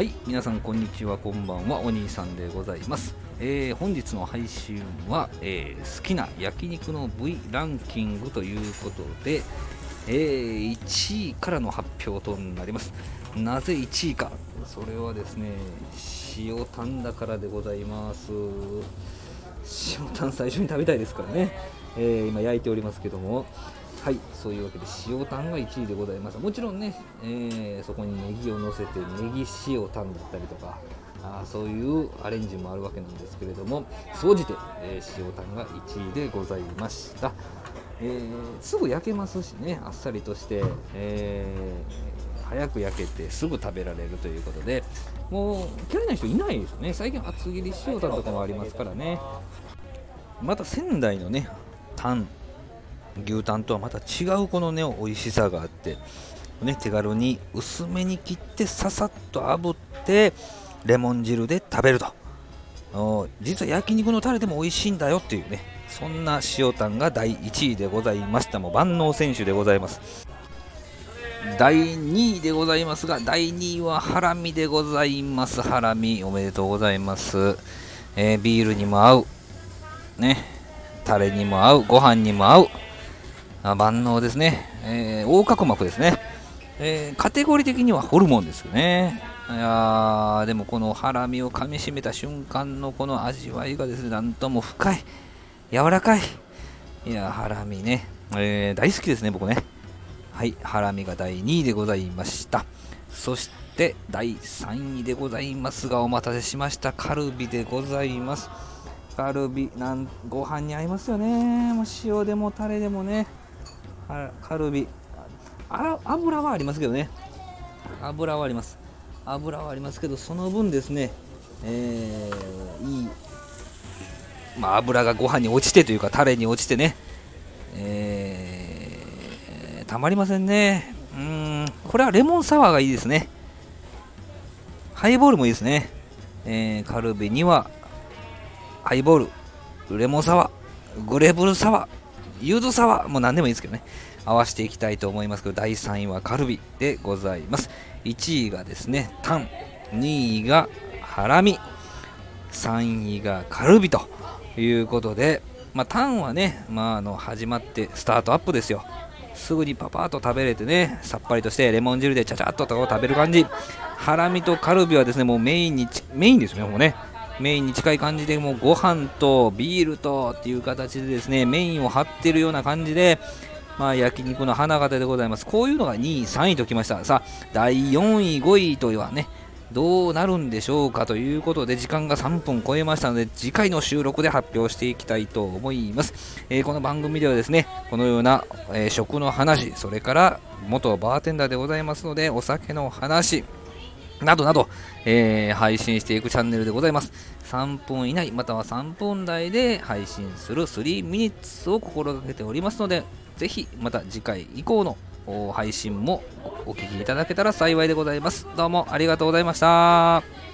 はい皆さんこんにちはこんばんはお兄さんでございます、えー本日の配信は、えー好きな焼肉の部位ランキングということで、えー1位からの発表となります。なぜ1位か。それはですね塩タンだからでございます。塩タン最初に食べたいですからね、え今焼いておりますけども。はいそういうわけで塩タンが1位でございます。もちろんね、えーそこにネギを乗せてネギ塩タンだったりとかあそういうアレンジもあるわけなんですけれども総じて、えー塩タンが1位でございました、えーすぐ焼けますしねあっさりとして、えー早く焼けてすぐ食べられるということでもう嫌いな人いないですよね。最近厚切り塩タンとかもありますからね。また仙台のねタン。牛タンとはまた違うこのね美味しさがあって、ね、手軽に薄めに切ってささっと炙ってレモン汁で食べると。実は焼肉のタレでも美味しいんだよっていうねそんな塩タンが第1位でございました。も万能選手でございます。第2位でございますが第2位はハラミでございます。ハラミおめでとうございます、えービールにも合う。ねタレにも合う。ご飯にも合う。あ万能ですね、えー横隔膜ですね、えーカテゴリー的にはホルモンですよね。いやでもこのハラミを噛みしめた瞬間のこの味わいがですねなんとも深い。柔らかい。いやハラミね、えー大好きですね僕ね。はいハラミが第2位でございました。そして第3位でございますがお待たせしました。カルビでございます。カルビなんご飯に合いますよね。もう塩でもタレでもね。カルビ。あ油はありますけどね。油はあります。油はありますけどその分ですねえーいいまあ油がご飯に落ちてというかタレに落ちてねえーたまりませんね。うんこれはレモンサワーがいいですね。ハイボールもいいですね、えーカルビにはハイボールレモンサワーグレープルサワー。ユズサワーもう何でもいいですけどね。合わせていきたいと思いますけど第3位はカルビでございます。1位がですねタン。2位がハラミ。3位がカルビということで、まあ、タンはね、まあ、あの始まってスタートアップですよ。すぐにパパッと食べれてねさっぱりとしてレモン汁でちゃちゃっと食べる感じ。ハラミとカルビはですねもうメインにメインですねもうね。メインに近い感じでもうご飯とビールとっていう形でですねメインを張ってるような感じでまあ焼肉の花形でございます。こういうのが2位3位ときました。さあ第4位5位とはねどうなるんでしょうか？ということで時間が3分超えましたので次回の収録で発表していきたいと思います、えーこの番組ではですねこのような、えー食の話それから元バーテンダーでございますのでお酒の話などなど、えー配信していくチャンネルでございます。3分以内、または3分台で配信する3ミニッツを心がけておりますので、ぜひまた次回以降の配信もお聴きいただけたら幸いでございます。どうもありがとうございました。